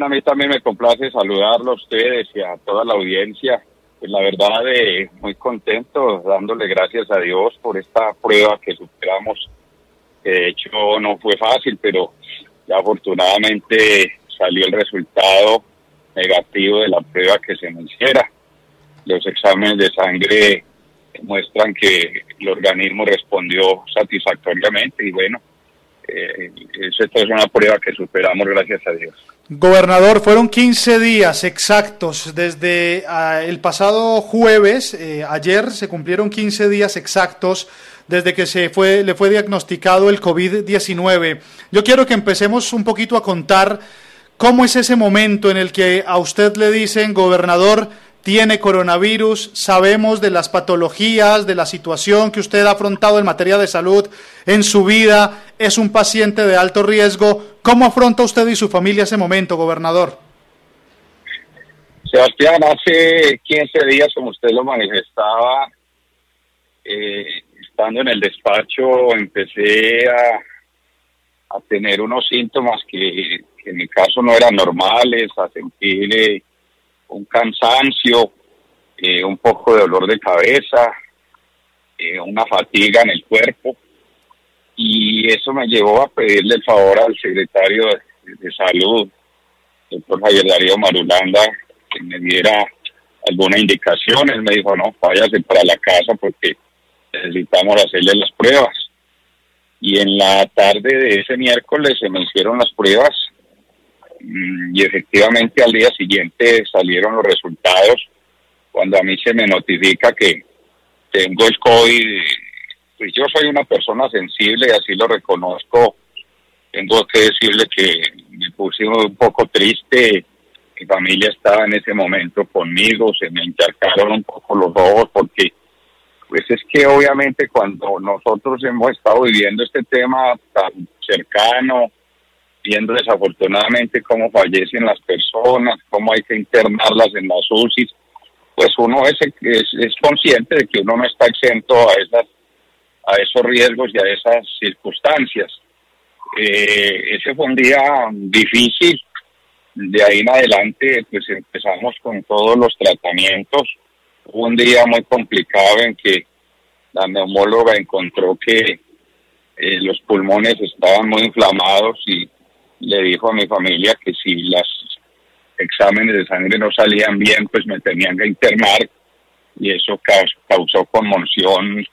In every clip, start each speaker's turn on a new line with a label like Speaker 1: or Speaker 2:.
Speaker 1: A mí también me complace saludarlo a ustedes y a toda la audiencia. Pues la verdad, eh, muy contento, dándole gracias a Dios por esta prueba que superamos. de hecho no fue fácil, pero ya afortunadamente salió el resultado negativo de la prueba que se me hiciera. Los exámenes de sangre muestran que el organismo respondió satisfactoriamente y bueno, eh, eso es una prueba que superamos gracias a Dios.
Speaker 2: Gobernador, fueron 15 días exactos desde ah, el pasado jueves, eh, ayer se cumplieron 15 días exactos desde que se fue, le fue diagnosticado el COVID-19. Yo quiero que empecemos un poquito a contar cómo es ese momento en el que a usted le dicen, gobernador, tiene coronavirus, sabemos de las patologías, de la situación que usted ha afrontado en materia de salud en su vida, es un paciente de alto riesgo. ¿Cómo afronta usted y su familia ese momento, gobernador?
Speaker 1: Sebastián, hace 15 días, como usted lo manifestaba, eh, estando en el despacho, empecé a, tener unos síntomas que, en mi caso no eran normales, a sentir eh, un cansancio, eh, un poco de dolor de cabeza, eh, una fatiga en el cuerpo. Y eso me llevó a pedirle el favor al secretario de, salud, doctor Javier Darío Marulanda, que me diera alguna indicación. Él me dijo, no, váyase para la casa porque necesitamos hacerle las pruebas. Y en la tarde de ese miércoles se me hicieron las pruebas y efectivamente al día siguiente salieron los resultados. Cuando a mí se me notifica que tengo el COVID, pues yo soy una persona sensible, así lo reconozco. Tengo que decirle que me puse un poco triste. Mi familia estaba en ese momento conmigo, se me encharcaron un poco los ojos porque pues es que obviamente cuando nosotros hemos estado viviendo este tema tan cercano, viendo desafortunadamente cómo fallecen las personas, cómo hay que internarlas en las UCI, pues uno es, es, consciente de que uno no está exento a esas a esos riesgos y a esas circunstancias. Eh, ese fue un día difícil. De ahí en adelante, pues empezamos con todos los tratamientos. Fue un día muy complicado en que la neumóloga encontró que eh, los pulmones estaban muy inflamados y le dijo a mi familia que si los exámenes de sangre no salían bien, pues me tenían que internar y eso causó conmoción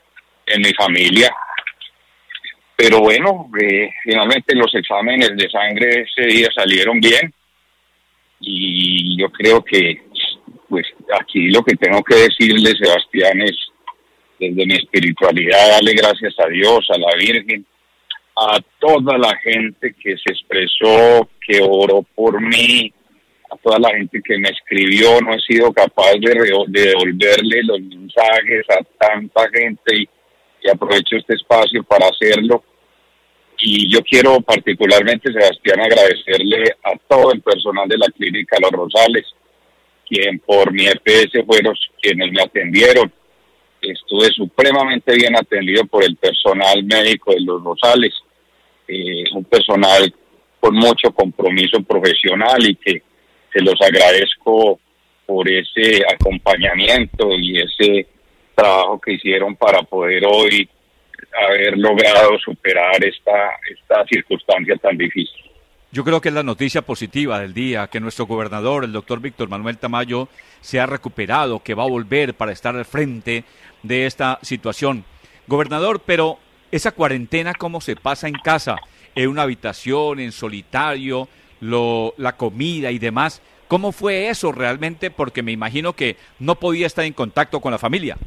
Speaker 1: en mi familia. Pero bueno, eh, finalmente los exámenes de sangre ese día salieron bien y yo creo que pues aquí lo que tengo que decirle, Sebastián, es desde mi espiritualidad darle gracias a Dios, a la Virgen, a toda la gente que se expresó, que oró por mí, a toda la gente que me escribió, no he sido capaz de, devolverle los mensajes a tanta gente y, aprovecho este espacio para hacerlo. Y yo quiero particularmente, Sebastián, agradecerle a todo el personal de la clínica Los Rosales, quien por mi EPS fueron quienes me atendieron. Estuve supremamente bien atendido por el personal médico de Los Rosales eh, un personal con mucho compromiso profesional y que se los agradezco por ese acompañamiento y ese trabajo que hicieron para poder hoy haber logrado superar esta, esta circunstancia tan difícil.
Speaker 3: Yo creo que es la noticia positiva del día, que nuestro gobernador, el doctor Víctor Manuel Tamayo, se ha recuperado, que va a volver para estar al frente de esta situación. Gobernador, pero esa cuarentena, ¿cómo se pasa en casa? En una habitación, en solitario, lo, la comida y demás. ¿Cómo fue eso realmente? Porque me imagino que no podía estar en contacto con la familia.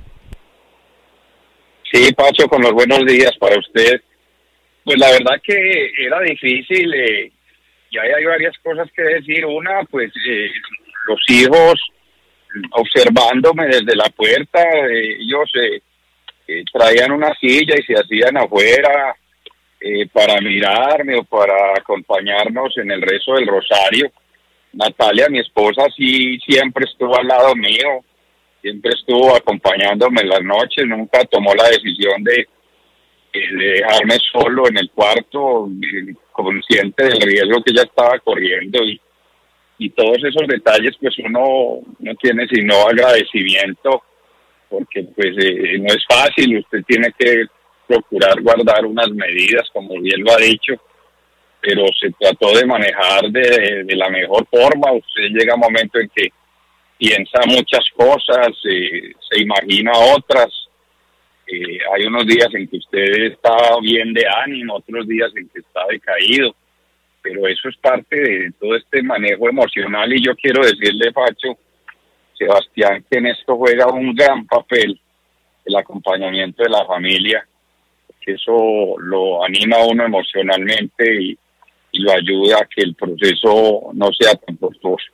Speaker 1: Sí, Pacho, con los buenos días para usted. Pues la verdad que era difícil eh, y hay, hay, varias cosas que decir. Una, pues eh, los hijos observándome desde la puerta, eh, ellos eh, traían una silla y se hacían afuera eh, para mirarme o para acompañarnos en el rezo del rosario. Natalia, mi esposa, sí siempre estuvo al lado mío, siempre estuvo acompañándome en las noches, nunca tomó la decisión de, dejarme solo en el cuarto, consciente del riesgo que ella estaba corriendo y y todos esos detalles pues uno no tiene sino agradecimiento porque pues eh, no es fácil, usted tiene que procurar guardar unas medidas como bien lo ha dicho, pero se trató de manejar de, la mejor forma, usted llega un momento en que piensa muchas cosas, eh, se imagina otras, eh, hay unos días en que usted está bien de ánimo, otros días en que está decaído pero eso es parte de todo este manejo emocional y yo quiero decirle, Pacho, Sebastián, que en esto juega un gran papel el acompañamiento de la familia, que eso lo anima a uno emocionalmente y, lo ayuda a que el proceso no sea tan costoso.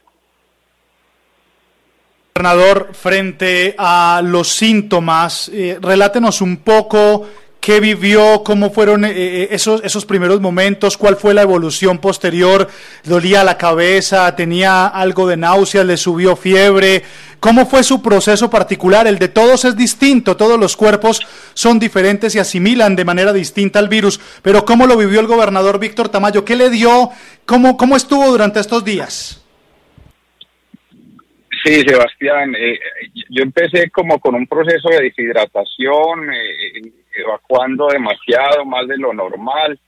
Speaker 2: Gobernador, frente a los síntomas, eh, relátenos un poco ¿Qué vivió? ¿Cómo fueron eh, eh, esos, esos primeros momentos? ¿Cuál fue la evolución posterior? ¿Dolía la cabeza? ¿Tenía algo de náuseas? ¿Le subió fiebre? ¿Cómo fue su proceso particular? El de todos es distinto, todos los cuerpos son diferentes y asimilan de manera distinta al virus, pero ¿cómo lo vivió el gobernador Víctor Tamayo? ¿Qué le dio? ¿Cómo, cómo estuvo durante estos días?
Speaker 1: Sí, Sebastián, eh, yo empecé como con un proceso de deshidratación, eh, evacuando demasiado, más de lo normal,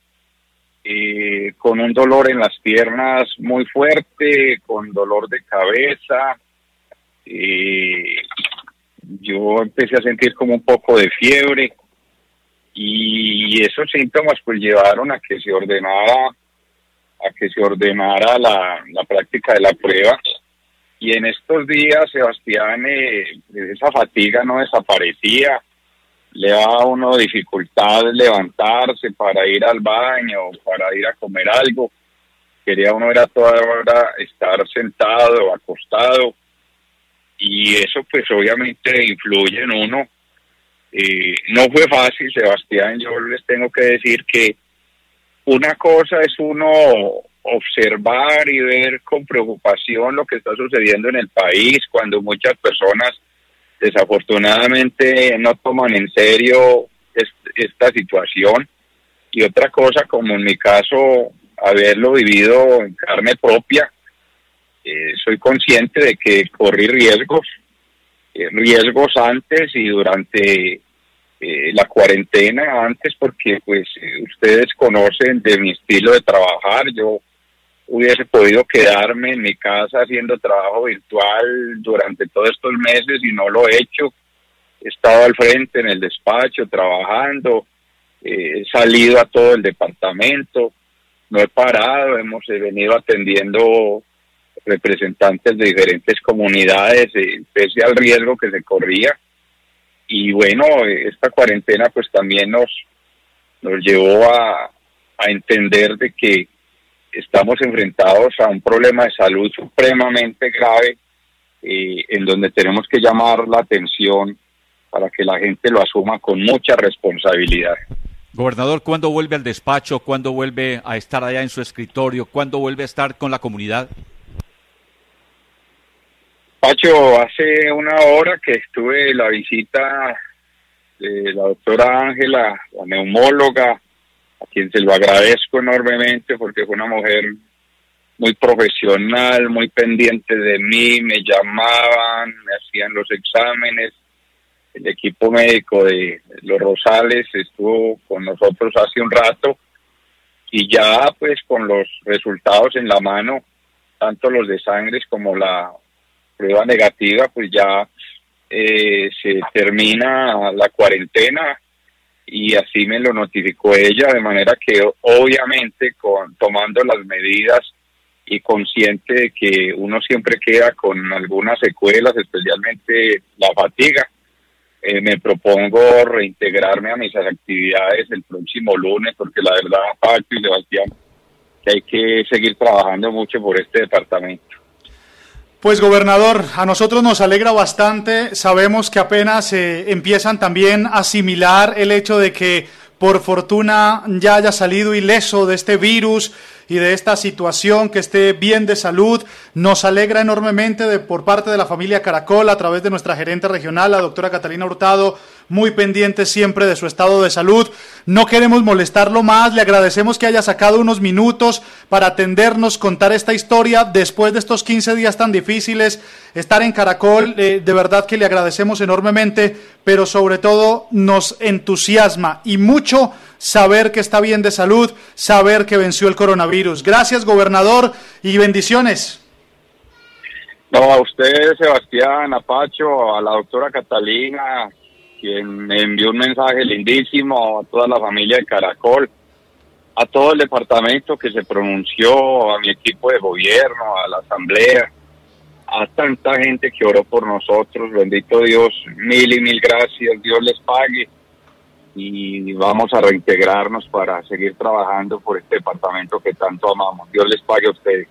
Speaker 1: eh, con un dolor en las piernas muy fuerte, con dolor de cabeza. yo empecé a sentir como un poco de fiebre y esos síntomas pues llevaron a que se ordenara a que se ordenara la, la práctica de la prueba y en estos días, Sebastián, eh, esa fatiga no desaparecía, le daba a uno dificultad levantarse para ir al baño, para ir a comer algo, quería uno era toda hora estar sentado, acostado, y eso pues obviamente influye en uno. Eh, no fue fácil, Sebastián, yo les tengo que decir que una cosa es uno observar y ver con preocupación lo que está sucediendo en el país cuando muchas personas desafortunadamente no toman en serio esta situación. Y otra cosa como en mi caso haberlo vivido en carne propia eh, soy consciente de que corrí riesgos eh, riesgos antes y durante eh, la cuarentena antes porque pues ustedes conocen de mi estilo de trabajar. Yo hubiese podido quedarme en mi casa haciendo trabajo virtual durante todos estos meses y no lo he hecho. He estado al frente en el despacho trabajando, eh, he salido a todo el departamento, no he parado, hemos venido atendiendo representantes de diferentes comunidades, eh, pese al riesgo que se corría. Y bueno, esta cuarentena pues también nos, nos llevó a, a entender de que estamos enfrentados a un problema de salud supremamente grave eh, en donde tenemos que llamar la atención para que la gente lo asuma con mucha responsabilidad.
Speaker 3: Gobernador, ¿cuándo vuelve al despacho? ¿Cuándo vuelve a estar allá en su escritorio? ¿Cuándo vuelve a estar con la comunidad?
Speaker 1: Pacho, hace una hora que estuve la visita de la doctora Ángela, la neumóloga, a quien se lo agradezco enormemente porque fue una mujer muy profesional, muy pendiente de mí, me llamaban, me hacían los exámenes. El equipo médico de Los Rosales estuvo con nosotros hace un rato y ya pues con los resultados en la mano, tanto los de sangre como la prueba negativa, pues ya eh, se termina la cuarentena y así me lo notificó ella, de manera que obviamente con, tomando las medidas y consciente de que uno siempre queda con algunas secuelas, especialmente la fatiga, eh, me propongo reintegrarme a mis actividades el próximo lunes, porque la verdad, Paco y Sebastián, que hay que seguir trabajando mucho por este departamento.
Speaker 2: Pues gobernador, a nosotros nos alegra bastante. Sabemos que apenas eh, empiezan también a asimilar el hecho de que por fortuna ya haya salido ileso de este virus y de esta situación, que esté bien de salud. Nos alegra enormemente de, por parte de la familia Caracol, a través de nuestra gerente regional, la doctora Catalina Hurtado, muy pendiente siempre de su estado de salud. No queremos molestarlo más, le agradecemos que haya sacado unos minutos para atendernos, contar esta historia después de estos 15 días tan difíciles, estar en Caracol, eh, de verdad que le agradecemos enormemente, pero sobre todo nos entusiasma y mucho saber que está bien de salud, saber que venció el coronavirus. Gracias, gobernador, y bendiciones.
Speaker 1: A usted, Sebastián, a Pacho, a la doctora Catalina, quien me envió un mensaje lindísimo a toda la familia de Caracol, a todo el departamento que se pronunció, a mi equipo de gobierno, a la asamblea, a tanta gente que oró por nosotros, bendito Dios, mil y mil gracias, Dios les pague y vamos a reintegrarnos para seguir trabajando por este departamento que tanto amamos. Dios les pague a ustedes.